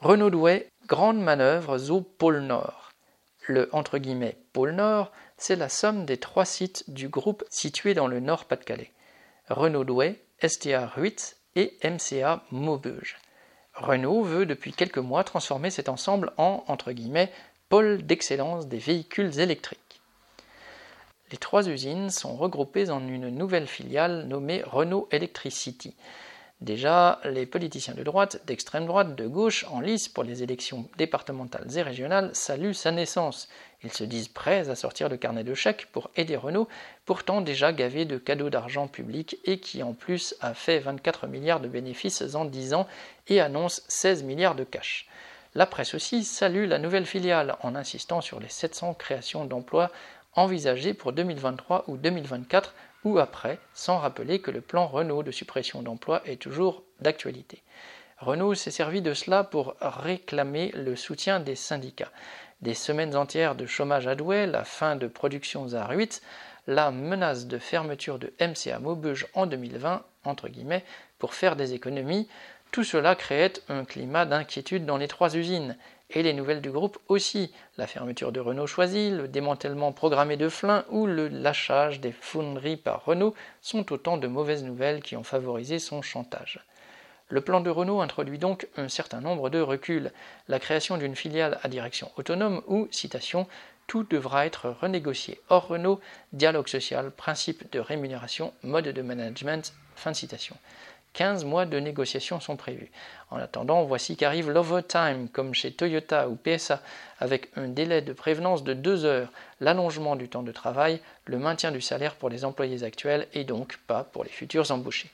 Renault Douai, grande manœuvre au pôle Nord. Le entre guillemets pôle Nord, c'est la somme des trois sites du groupe situés dans le Nord-Pas-de-Calais. Renault Douai, STA Ruitz et MCA Maubeuge. Renault veut depuis quelques mois transformer cet ensemble en entre guillemets pôle d'excellence des véhicules électriques. Les trois usines sont regroupées en une nouvelle filiale nommée Renault Electricity. Déjà, les politiciens de droite, d'extrême droite, de gauche, en lice pour les élections départementales et régionales, saluent sa naissance. Ils se disent prêts à sortir le carnet de chèques pour aider Renault, pourtant déjà gavé de cadeaux d'argent public et qui en plus a fait 24 milliards de bénéfices en 10 ans et annonce 16 milliards de cash. La presse aussi salue la nouvelle filiale en insistant sur les 700 créations d'emplois envisagées pour 2023 ou 2024 ou après, sans rappeler que le plan Renault de suppression d'emplois est toujours d'actualité. Renault s'est servi de cela pour réclamer le soutien des syndicats. Des semaines entières de chômage à Douai, la fin de production à la menace de fermeture de MCA Maubeuge en 2020, entre guillemets, pour faire des économies, tout cela créait un climat d'inquiétude dans les trois usines et les nouvelles du groupe aussi, la fermeture de Renault choisie, le démantèlement programmé de Flin ou le lâchage des fonderies par Renault sont autant de mauvaises nouvelles qui ont favorisé son chantage. Le plan de Renault introduit donc un certain nombre de reculs, la création d'une filiale à direction autonome ou, citation, tout devra être renégocié hors Renault, dialogue social, principe de rémunération, mode de management, fin de citation. 15 mois de négociations sont prévus. En attendant, voici qu'arrive l'overtime, comme chez Toyota ou PSA, avec un délai de prévenance de 2 heures, l'allongement du temps de travail, le maintien du salaire pour les employés actuels et donc pas pour les futurs embauchés.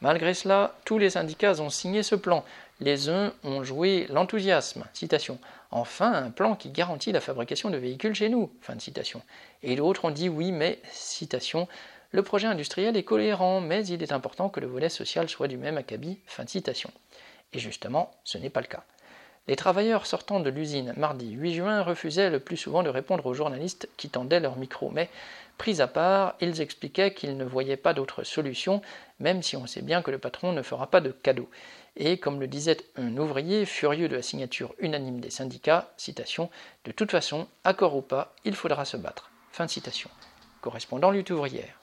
Malgré cela, tous les syndicats ont signé ce plan. Les uns ont joué l'enthousiasme, citation, enfin un plan qui garantit la fabrication de véhicules chez nous, fin de citation. Et d'autres ont dit oui, mais, citation, le projet industriel est cohérent, mais il est important que le volet social soit du même acabit. Fin de citation. Et justement, ce n'est pas le cas. Les travailleurs sortant de l'usine mardi 8 juin refusaient le plus souvent de répondre aux journalistes qui tendaient leur micro, mais pris à part, ils expliquaient qu'ils ne voyaient pas d'autre solution, même si on sait bien que le patron ne fera pas de cadeau. Et comme le disait un ouvrier furieux de la signature unanime des syndicats, citation, de toute façon, accord ou pas, il faudra se battre. Fin de citation. Correspondant lutte ouvrière.